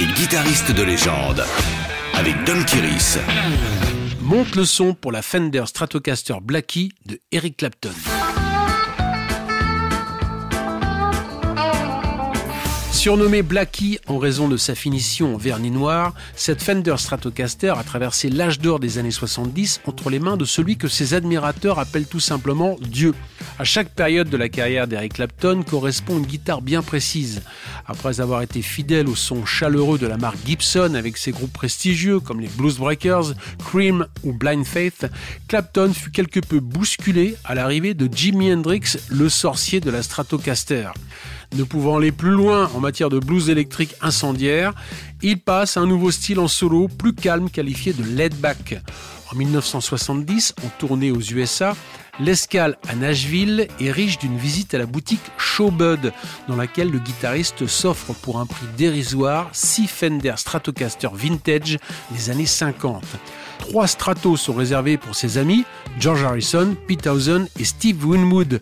et guitariste de légende. Avec Don Kiris. Monte le son pour la Fender Stratocaster Blackie de Eric Clapton. Surnommé Blackie en raison de sa finition en vernis noir, cette Fender Stratocaster a traversé l'âge d'or des années 70 entre les mains de celui que ses admirateurs appellent tout simplement Dieu. À chaque période de la carrière d'Eric Clapton correspond une guitare bien précise. Après avoir été fidèle au son chaleureux de la marque Gibson avec ses groupes prestigieux comme les Blues Breakers, Cream ou Blind Faith, Clapton fut quelque peu bousculé à l'arrivée de Jimi Hendrix, le sorcier de la Stratocaster. Ne pouvant aller plus loin en matière de blues électrique incendiaire, il passe à un nouveau style en solo plus calme qualifié de laid back. En 1970, en tournée aux USA, l'escale à Nashville est riche d'une visite à la boutique Showbud, dans laquelle le guitariste s'offre pour un prix dérisoire 6 Fender Stratocaster Vintage des années 50. Trois stratos sont réservés pour ses amis, George Harrison, Pete Townsend et Steve Winwood.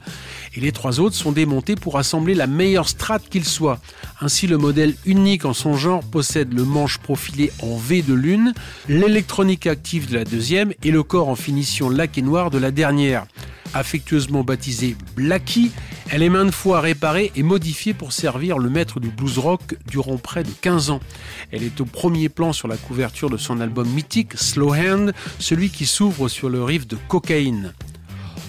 Et les trois autres sont démontés pour assembler la meilleure strat qu'il soit. Ainsi, le modèle unique en son genre possède le manche profilé en V de l'une, l'électronique active de la deuxième et le corps en finition lac et de la dernière affectueusement baptisée Blackie, elle est maintes fois réparée et modifiée pour servir le maître du blues rock durant près de 15 ans. Elle est au premier plan sur la couverture de son album mythique Slow Hand, celui qui s'ouvre sur le riff de Cocaine.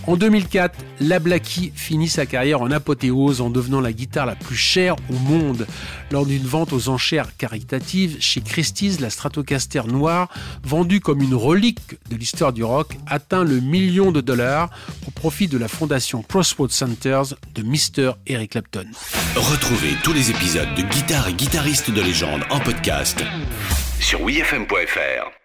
En 2004, la Blackie finit sa carrière en apothéose en devenant la guitare la plus chère au monde. Lors d'une vente aux enchères caritatives chez Christie's, la Stratocaster noire, vendue comme une relique de l'histoire du rock, atteint le million de dollars au profit de la fondation Crossroads Centers de Mr. Eric Clapton. Retrouvez tous les épisodes de Guitare et guitaristes de légende en podcast sur wfm.fr.